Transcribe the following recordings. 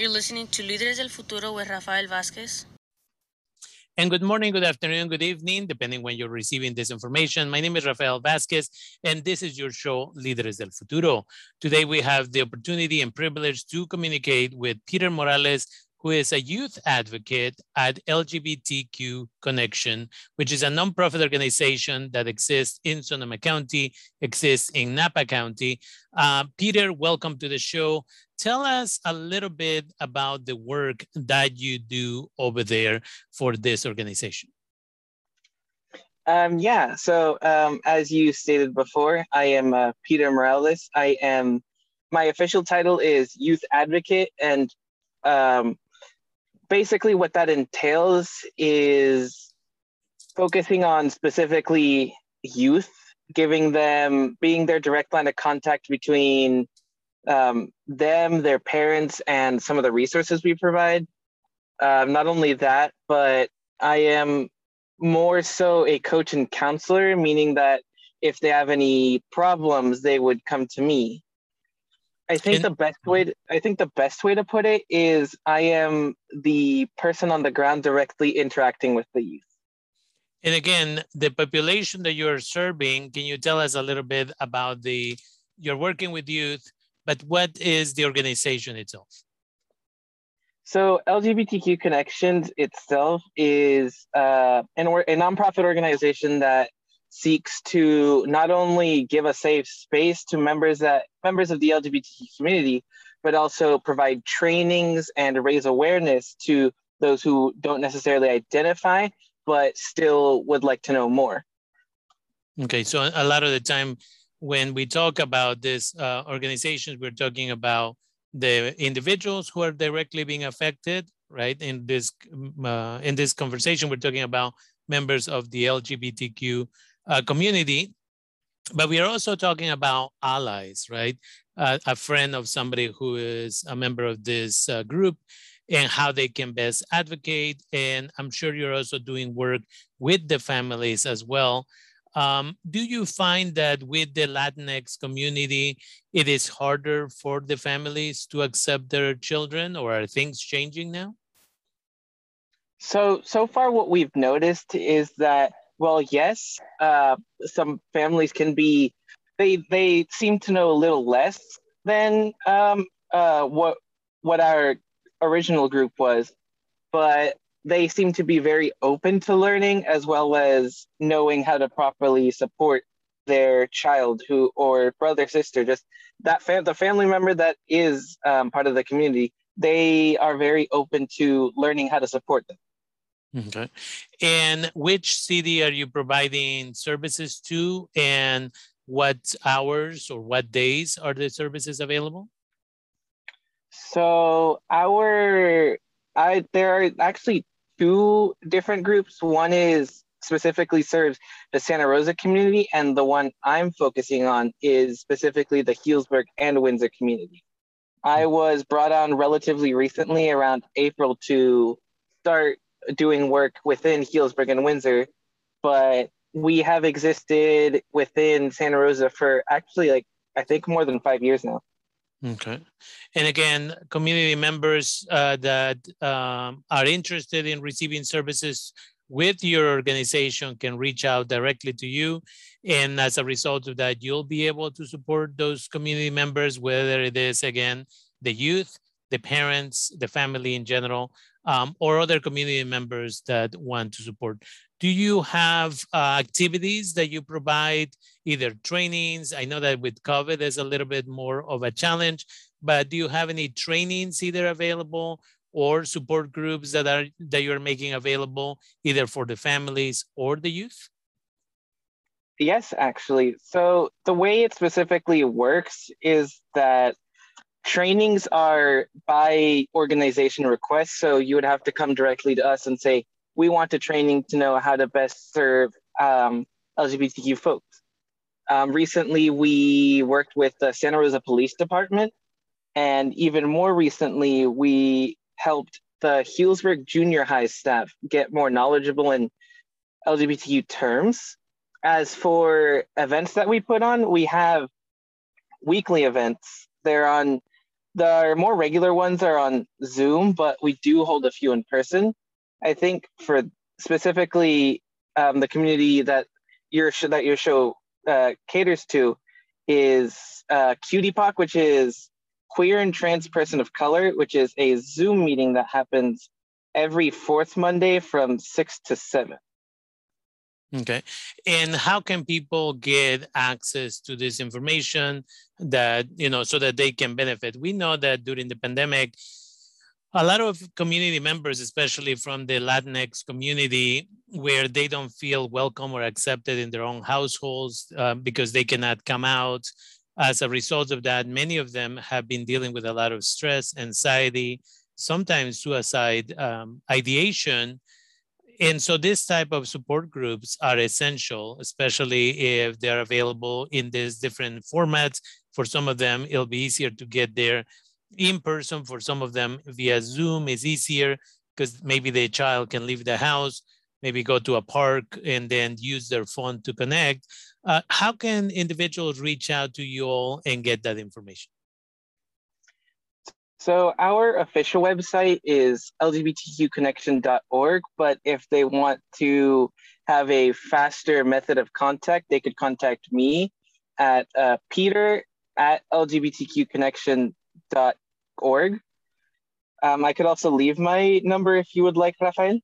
You're listening to Líderes del Futuro with Rafael Vázquez. And good morning, good afternoon, good evening, depending when you're receiving this information. My name is Rafael Vázquez, and this is your show, Líderes del Futuro. Today, we have the opportunity and privilege to communicate with Peter Morales, who is a youth advocate at LGBTQ Connection, which is a nonprofit organization that exists in Sonoma County, exists in Napa County. Uh, Peter, welcome to the show. Tell us a little bit about the work that you do over there for this organization. Um, yeah, so um, as you stated before, I am uh, Peter Morales. I am, my official title is Youth Advocate, and um, basically what that entails is focusing on specifically youth, giving them, being their direct line of contact between um, them, their parents, and some of the resources we provide. Um, not only that, but I am more so a coach and counselor, meaning that if they have any problems, they would come to me. I think and, the best way to, I think the best way to put it is I am the person on the ground directly interacting with the youth. And again, the population that you're serving, can you tell us a little bit about the you're working with youth, but what is the organization itself? So LGBTQ Connections itself is uh, an or, a nonprofit organization that seeks to not only give a safe space to members that members of the LGBTQ community, but also provide trainings and raise awareness to those who don't necessarily identify but still would like to know more. Okay, so a lot of the time when we talk about these uh, organizations, we're talking about the individuals who are directly being affected, right? In this uh, in this conversation, we're talking about members of the LGBTQ uh, community, but we are also talking about allies, right? Uh, a friend of somebody who is a member of this uh, group and how they can best advocate. And I'm sure you're also doing work with the families as well. Um, do you find that with the Latinx community, it is harder for the families to accept their children or are things changing now? So, so far what we've noticed is that well, yes, uh, some families can be they they seem to know a little less than um, uh, what what our original group was, but they seem to be very open to learning as well as knowing how to properly support their child who or brother sister just that fam- the family member that is um, part of the community they are very open to learning how to support them Okay. And which city are you providing services to and what hours or what days are the services available? So our I there are actually two different groups. One is specifically serves the Santa Rosa community, and the one I'm focusing on is specifically the Healdsburg and Windsor community. I hmm. was brought on relatively recently around April to start doing work within Healdsburg and Windsor, but we have existed within Santa Rosa for actually like I think more than five years now. Okay, and again, community members uh, that um, are interested in receiving services with your organization can reach out directly to you, and as a result of that, you'll be able to support those community members, whether it is again the youth, the parents, the family in general, um, or other community members that want to support. Do you have uh, activities that you provide, either trainings? I know that with COVID there's a little bit more of a challenge, but do you have any trainings either available or support groups that are that you're making available either for the families or the youth? Yes, actually. So the way it specifically works is that trainings are by organization request. So you would have to come directly to us and say, we want a training to know how to best serve um, LGBTQ folks. Um, recently, we worked with the Santa Rosa Police Department. And even more recently, we helped the Healdsburg Junior High staff get more knowledgeable in LGBTQ terms. As for events that we put on, we have weekly events. They're on the more regular ones are on Zoom, but we do hold a few in person. I think for specifically um, the community that your sh- that your show uh, caters to is uh, QTPOC, which is Queer and Trans Person of Color, which is a Zoom meeting that happens every fourth Monday from six to seven. Okay. And how can people get access to this information that, you know, so that they can benefit? We know that during the pandemic, a lot of community members, especially from the Latinx community, where they don't feel welcome or accepted in their own households uh, because they cannot come out. As a result of that, many of them have been dealing with a lot of stress, anxiety, sometimes suicide um, ideation and so this type of support groups are essential, especially if they're available in these different formats. For some of them, it'll be easier to get there in person. For some of them, via Zoom is easier because maybe the child can leave the house, maybe go to a park and then use their phone to connect. Uh, how can individuals reach out to you all and get that information? So our official website is lgbtqconnection.org, but if they want to have a faster method of contact, they could contact me at uh, peter at lgbtqconnection.org. Um, I could also leave my number if you would like, Rafael.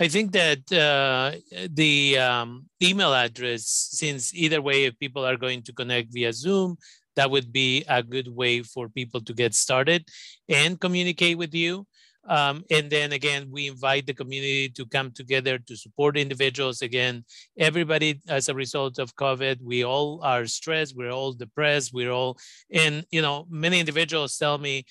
I think that uh, the um, email address, since either way, if people are going to connect via Zoom, that would be a good way for people to get started and communicate with you. Um, and then again, we invite the community to come together to support individuals. Again, everybody, as a result of COVID, we all are stressed, we're all depressed, we're all, and you know, many individuals tell me,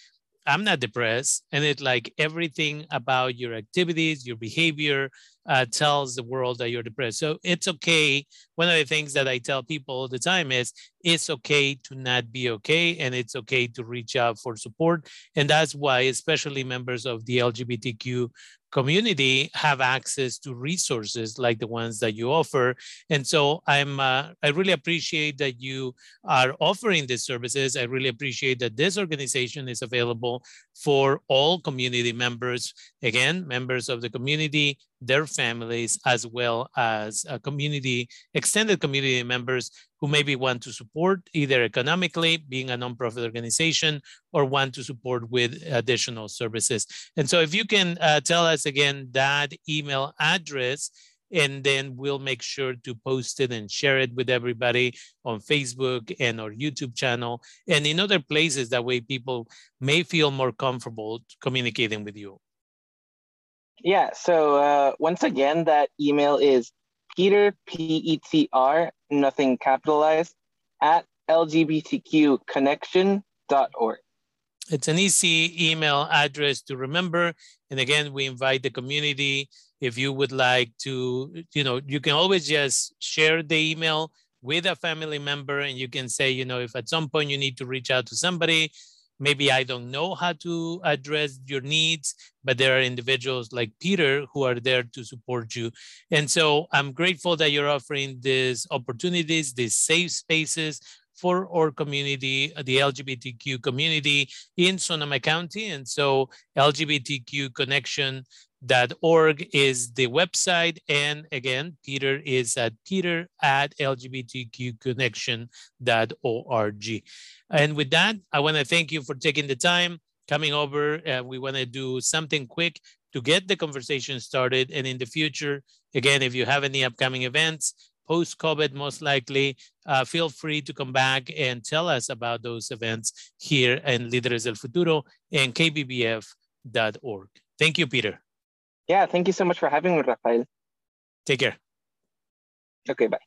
I'm not depressed. And it's like everything about your activities, your behavior uh, tells the world that you're depressed. So it's okay. One of the things that I tell people all the time is it's okay to not be okay and it's okay to reach out for support. And that's why, especially members of the LGBTQ community have access to resources like the ones that you offer. And so I'm, uh, I really appreciate that you are offering these services. I really appreciate that this organization is available for all community members. Again, members of the community, their families, as well as a community, extended community members who maybe want to support either economically, being a nonprofit organization, or want to support with additional services. And so if you can uh, tell us again that email address, and then we'll make sure to post it and share it with everybody on Facebook and our YouTube channel and in other places that way people may feel more comfortable communicating with you. Yeah, so uh, once again, that email is Peter, P E T R, nothing capitalized, at lgbtqconnection.org. It's an easy email address to remember. And again, we invite the community. If you would like to, you know, you can always just share the email with a family member and you can say, you know, if at some point you need to reach out to somebody, maybe I don't know how to address your needs, but there are individuals like Peter who are there to support you. And so I'm grateful that you're offering these opportunities, these safe spaces for our community, the LGBTQ community in Sonoma County. And so LGBTQ Connection org is the website. And again, Peter is at peter at lgbtqconnection.org. And with that, I want to thank you for taking the time coming over. Uh, we want to do something quick to get the conversation started. And in the future, again, if you have any upcoming events, post COVID, most likely, uh, feel free to come back and tell us about those events here in Líderes del Futuro and kbbf.org. Thank you, Peter. Yeah, thank you so much for having me, Rafael. Take care. Okay, bye.